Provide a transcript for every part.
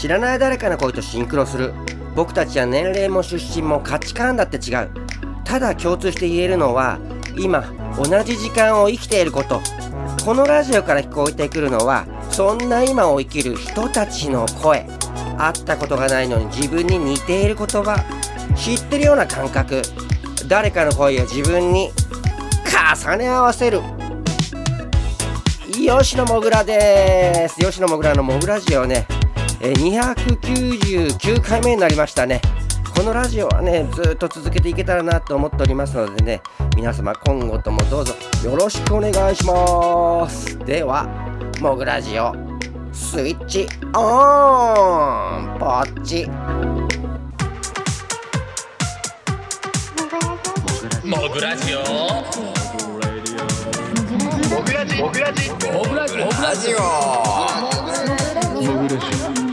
知らない誰かの声とシンクロする。僕たちは年齢も出身も価値観だって違う。ただ共通して言えるのは今同じ時間を生きていること。このラジオから聞こえてくるのはそんな今を生きる人たちの声。会ったことがないのに自分に似ている言葉知ってるような感覚。誰かの声を自分に重ね合わせる。吉野もぐらです。吉野もぐらのもぐラジオね299回目になりましたね。このラジオはねずっと続けていけたらなと思っておりますのでね皆様今後ともどうぞよろしくお願いします。ではもぐラジオスイッチオンポッチ。もぐラジオ。もぐラジもぐラジもぐラジもぐラジオ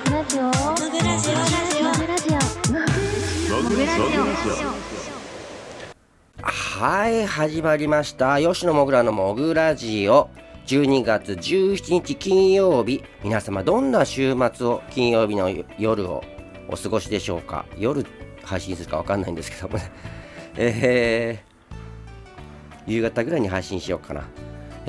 はい始まりました。吉野もぐらのもぐラジオ。12月17日金曜日。皆様どんな週末を金曜日の夜をお過ごしでしょうか。夜配信するかわかんないんですけどもね。えー、夕方ぐらいに配信しようかな。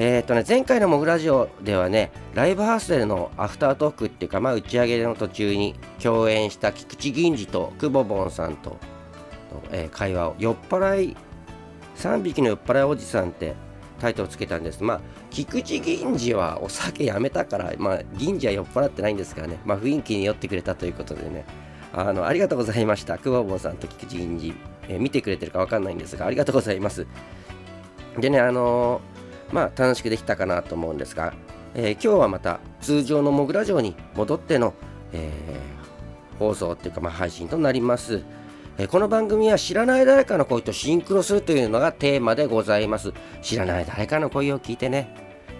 えー、とね前回のモグラジオではねライブハウスでのアフタートークっていうかまあ打ち上げの途中に共演した菊池銀次とくぼぼんさんとえー、会話を酔っ払い3匹の酔っ払いおじさんってタイトルをつけたんです。まあ菊池銀次はお酒やめたからまあ銀次は酔っ払ってないんですからね。まあ雰囲気に酔ってくれたということでね。あのありがとうございました。くぼぼんさんと菊池銀次、えー、見てくれてるかわかんないんですがありがとうございます。でねあのー、まあ楽しくできたかなと思うんですが、えー、今日はまた通常のモグラ城に戻っての、え放送っていうかまあ配信となります。えこの番組は知らない誰かの声とシンクロするというのがテーマでございます。知らない誰かの声を聞いてね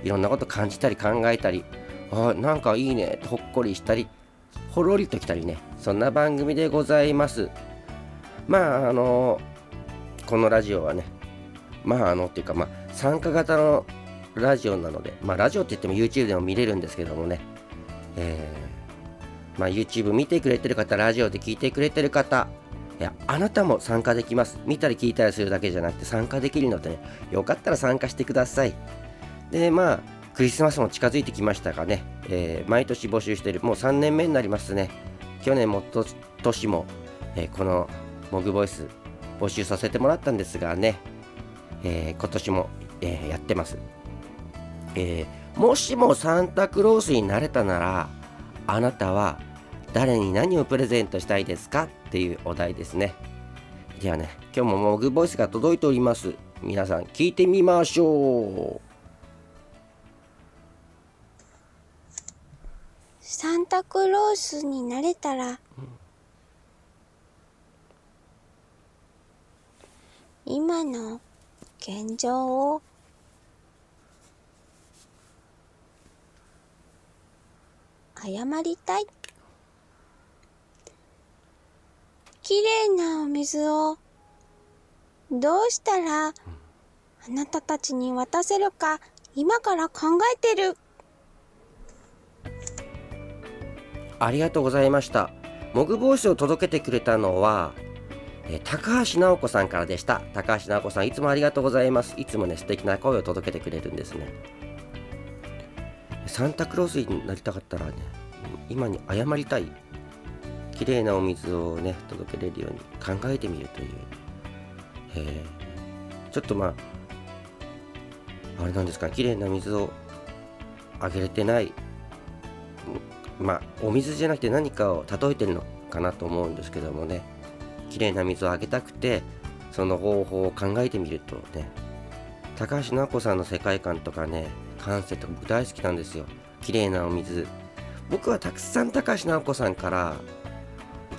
いろんなこと感じたり考えたりあなんかいいねほっこりしたりほろりときたりねそんな番組でございます。まああのこのラジオはねまああのっていうかまあ参加型のラジオなのでまあラジオって言っても YouTube でも見れるんですけどもね。えー、まあ YouTube 見てくれてる方ラジオで聞いてくれてる方いやあなたも参加できます。見たり聞いたりするだけじゃなくて参加できるのでねよかったら参加してください。でまあクリスマスも近づいてきましたがね、えー、毎年募集してる。もう3年目になりますね。去年もと年も、えー、このモグボイス募集させてもらったんですがね、えー、今年も、えやってます、えもしもサンタクロースになれたならあなたは誰に何をプレゼントしたいですかっていうお題ですね。ではね今日もモグボイスが届いております。皆さん聞いてみましょう。サンタクロースになれたら、うん、今の現状を。謝りたい。きれいなお水を。どうしたらあなたたちに渡せるか今から考えてる。ありがとうございました。モグ帽子を届けてくれたのはえ高橋直子さんからでした。高橋直子さんいつもありがとうございます。いつもね素敵な声を届けてくれるんですね。サンタクロースになりたかったらね今に謝りたいきれいなお水をね届けれるように考えてみるという、え、ちょっとまああれなんですかきれいな水をあげれてないまあお水じゃなくて何かを例えてるのかなと思うんですけどもね。きれいな水をあげたくてその方法を考えてみるとね高橋直子さんの世界観とかね感性とか僕大好きなんですよ。綺麗なお水。僕はたくさん高橋直子さんから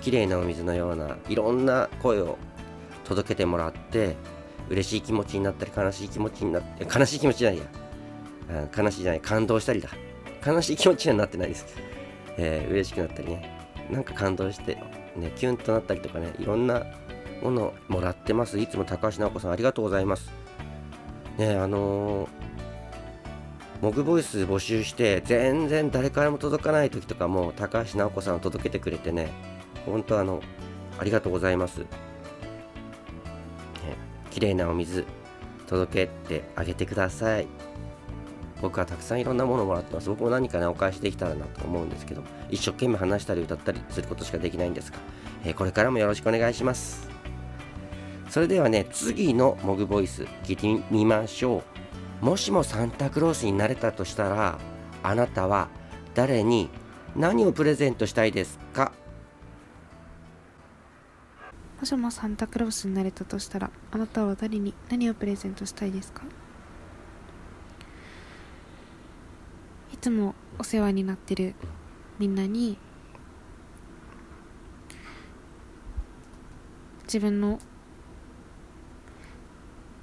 綺麗なお水のようないろんな声を届けてもらって嬉しい気持ちになったり悲しい気持ちになって悲しい気持ちじゃないや。悲しいじゃない感動したりだ。悲しい気持ちにはなってないです、えー、嬉しくなったりね。なんか感動してねキュンとなったりとかねいろんなものもらってます。いつも高橋直子さんありがとうございます。ねあのー、モグボイス募集して全然誰からも届かない時とかも高橋直子さんを届けてくれてね本当あのありがとうございます、ね、綺麗なお水届けてあげてください。僕はたくさんいろんなものをもらってます僕も何かねお返しできたらなと思うんですけど一生懸命話したり歌ったりすることしかできないんですが、えー、これからもよろしくお願いします。それではね次のモグボイス聞いてみましょう。もしもサンタクロースになれたとしたらあなたは誰に何をプレゼントしたいですか？もしもサンタクロースになれたとしたらあなたは誰に何をプレゼントしたいですか？つもお世話になってるみんなに自分の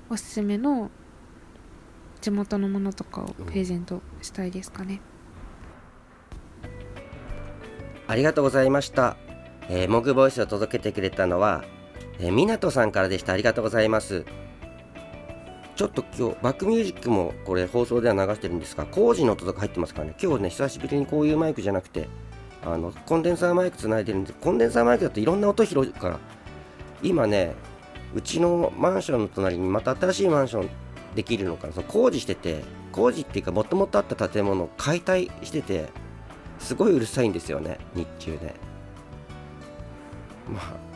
おすすめの地元のものとかをプレゼントしたいですかね、ありがとうございましたえー、モグボイスを届けてくれたのは、えー、港さんからでした。ありがとうございます。ちょっと今日、バックミュージックもこれ放送では流してるんですが、工事の音とか入ってますからね、今日ね、久しぶりにこういうマイクじゃなくて、あのコンデンサーマイクつないでるんで、コンデンサーマイクだといろんな音拾うから、今ね、うちのマンションの隣にまた新しいマンションできるのかな、その工事してて、工事っていうか、もともとあった建物を解体してて、すごいうるさいんですよね、日中ね。まあ、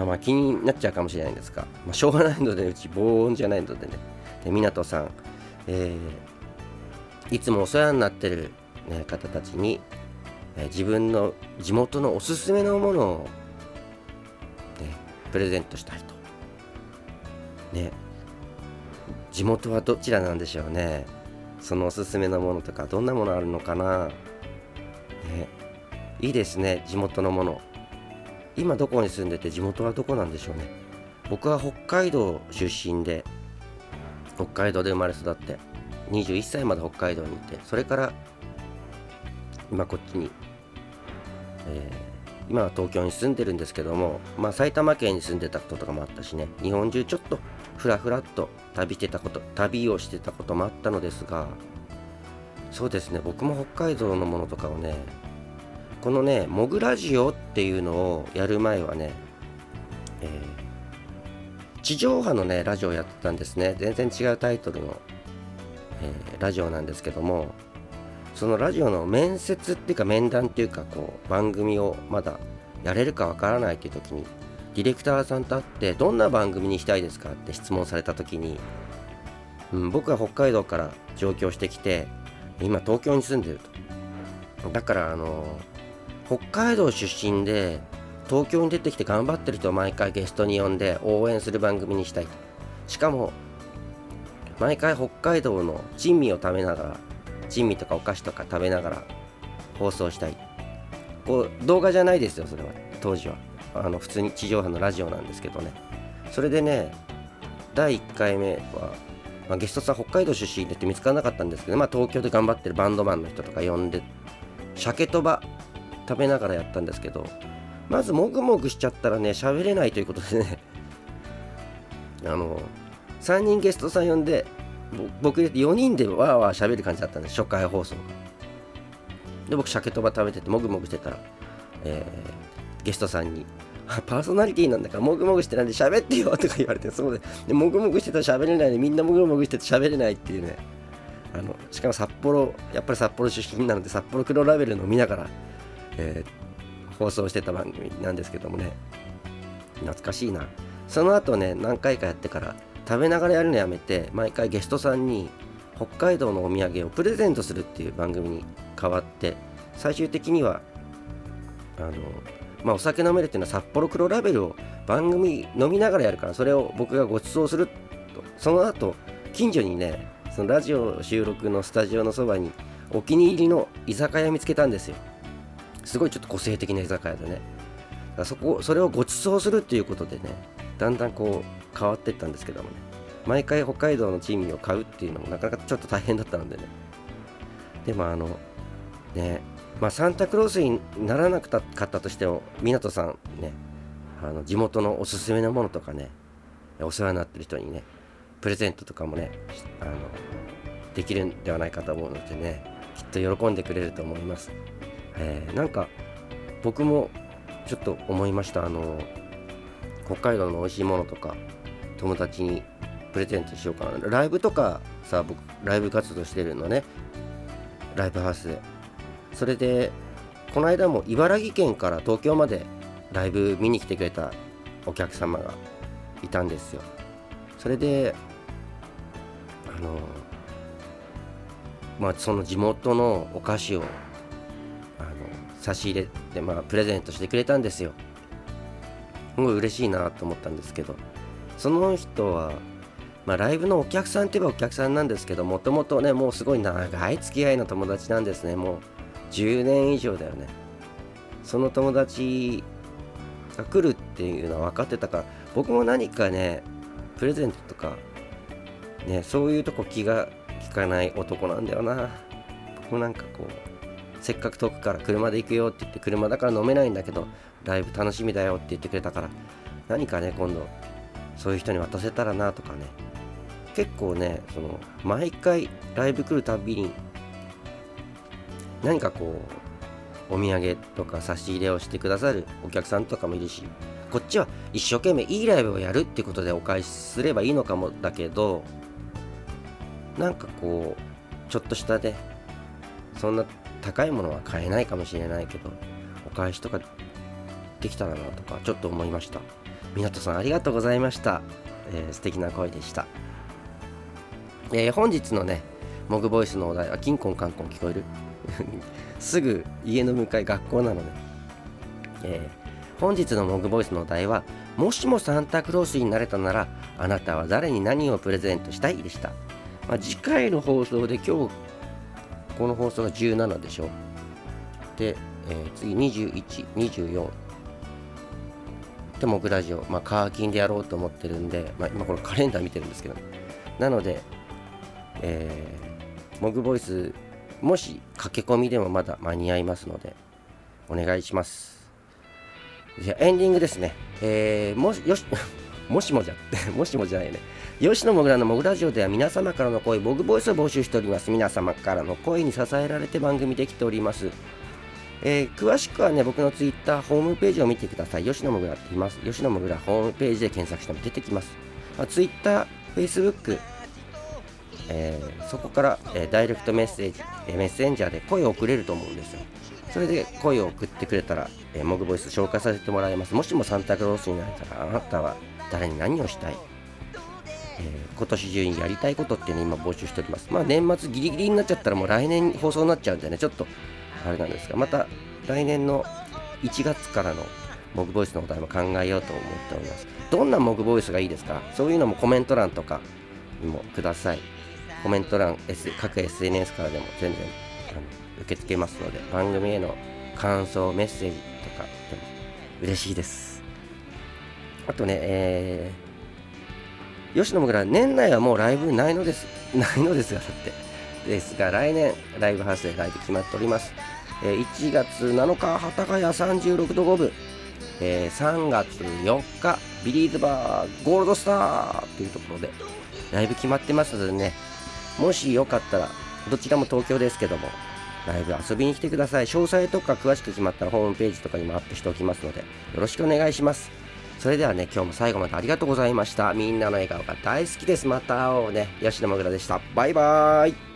あまあ気になっちゃうかもしれないんですが、まあ、しょうがないので、うち防音じゃないのでね。で、湊さん、えー、いつもお世話になってる、ね、方たちに、えー、自分の地元のおすすめのものを、ね、プレゼントしたいと。ね。地元はどちらなんでしょうね。そのおすすめのものとか、どんなものあるのかな。ね。いいですね、地元のもの。今どこに住んでて地元はどこなんでしょうね。僕は北海道出身で北海道で生まれ育って21歳まで北海道にいてそれから今こっちに、えー、今は東京に住んでるんですけども、まあ、埼玉県に住んでたこととかもあったしね日本中ちょっとふらふらっと旅してたこと旅をしてたこともあったのですがそうですね僕も北海道のものとかをねこのね、モグラジオっていうのをやる前はね、えー、地上波のね、ラジオをやってたんですね。全然違うタイトルの、えー、ラジオなんですけども、そのラジオの面接っていうか面談っていうか、こう、番組をまだやれるかわからないっていう時に、ディレクターさんと会って、どんな番組にしたいですかって質問された時に、うん、僕は北海道から上京してきて、今東京に住んでると。だから、あのー北海道出身で東京に出てきて頑張ってる人を毎回ゲストに呼んで応援する番組にしたいしかも毎回北海道の珍味を食べながら珍味とかお菓子とか食べながら放送したい。こう動画じゃないですよそれは。当時は。あの普通に地上波のラジオなんですけどね。それでね第1回目は、まあ、ゲストさん北海道出身でって見つからなかったんですけど、まあ、東京で頑張ってるバンドマンの人とか呼んで鮭とば食べながらやったんですけどまずもぐもぐしちゃったらね喋れないということでね。あの3人ゲストさん呼んで僕4人でわーわー喋る感じだったんです。初回放送。で僕鮭とば食べててもぐもぐしてたら、えー、ゲストさんにパーソナリティなんだからもぐもぐしてなんで喋ってよとか言われてそうででもぐもぐしてたら喋れないでみんなもぐもぐしてて喋れないっていうね。あのしかも札幌やっぱり札幌出身なので札幌黒ラベルの見ながらえー、放送してた番組なんですけどもね。懐かしいな。その後ね何回かやってから食べながらやるのやめて毎回ゲストさんに北海道のお土産をプレゼントするっていう番組に変わって最終的にはあのまあ、お酒飲めるっていうのは札幌黒ラベルを番組飲みながらやるからそれを僕がご馳走すると。その後近所にねそのラジオ収録のスタジオのそばにお気に入りの居酒屋見つけたんですよ。すごいちょっと個性的な居酒屋でね。そこそれをご馳走するっていうことでねだんだんこう変わっていったんですけどもね。毎回北海道の珍味を買うっていうのもなかなかちょっと大変だったのでね。でもあのねまあサンタクロースにならなかったとしても湊さんねあの地元のおすすめのものとかねお世話になってる人にねプレゼントとかもねあのできるんではないかと思うのでねきっと喜んでくれると思います、えーなんか僕もちょっと思いました。あの北海道の美味しいものとか友達にプレゼントしようかな。ライブとかさ僕ライブ活動してるのね。ライブハウスで。それでこの間も茨城県から東京までライブ見に来てくれたお客様がいたんですよ。それであのまあその地元のお菓子を差し入れてまあプレゼントしてくれたんですよ。すごい嬉しいなと思ったんですけど。その人はまあ、ライブのお客さんといえばお客さんなんですけどもともとねもうすごい長い付き合いの友達なんですね。もう10年以上だよね。その友達が来るっていうのは分かってたから僕も何かねプレゼントとかねそういうとこ気が利かない男なんだよな。僕もなんかこうせっかく遠くから車で行くよって言って車だから飲めないんだけどライブ楽しみだよって言ってくれたから何かね今度そういう人に渡せたらなとかね。結構ねその毎回ライブ来るたびに何かこうお土産とか差し入れをしてくださるお客さんとかもいるしこっちは一生懸命いいライブをやるってことでお返しすればいいのかもだけどなんかこうちょっとしたねそんな高いものは買えないかもしれないけどお返しとかできたらなとかちょっと思いました。湊さんありがとうございました、えー素敵な声でした。えー本日のね、モグボイスのお題は、キンコンカンコン聞こえる？すぐ家の向かい学校なので、えー本日のモグボイスのお題は、もしもサンタクロースになれたなら、あなたは誰に何をプレゼントしたい？でした。まあ、次回の放送で今日、この放送が17でしょ。で、えー次21、24。で、モグラジオ、まあ、カーキンでやろうと思ってるんで、まあ、今このカレンダー見てるんですけど、なので、えーモグボイスもし駆け込みでもまだ間に合いますのでお願いしますじゃエンディングですねえーもしよしもしもじゃ もしもじゃないよね吉野もぐらのもぐラジオでは皆様からの声モグボイスを募集しております皆様からの声に支えられて番組できておりますえー詳しくはね、僕のツイッター、ホームページを見てください。吉野もぐらって言います。吉野もぐらホームページで検索しても出てきます。まあ、ツイッター、フェイスブック、えーそこから、えーダイレクトメッセージ、えメッセンジャーで声を送れると思うんですよ。それで声を送ってくれたら、えーモグボイス紹介させてもらいます。もしもサンタクロースになれたら、あなたは誰に何をしたい、えー今年中にやりたいことっていうのを今募集しております。まあ年末ギリギリになっちゃったらもう来年放送になっちゃうんでね、ちょっとあれなんですが、また来年の1月からのモグボイスのお題も考えようと思っております。どんなモグボイスがいいですか？そういうのもコメント欄とかにもください。コメント欄、S、各 SNS からでも全然あの受け付けますので、番組への感想、メッセージとかでも嬉しいです。あとね、えー、吉野もぐら、年内はもうライブないのです、ないのですが、だって。ですが、来年、ライブハウスでライブ決まっております。えー1月7日、幡ヶ谷36度5分。えー3月4日、ビリーズバーゴールドスターというところで、ライブ決まってますのでね、もしよかったら、どちらも東京ですけども、ライブ遊びに来てください。詳細とか詳しく決まったらホームページとかにもアップしておきますので、よろしくお願いします。それではね、今日も最後までありがとうございました。みんなの笑顔が大好きです。また会おうね。吉野もぐらでした。バイバーイ。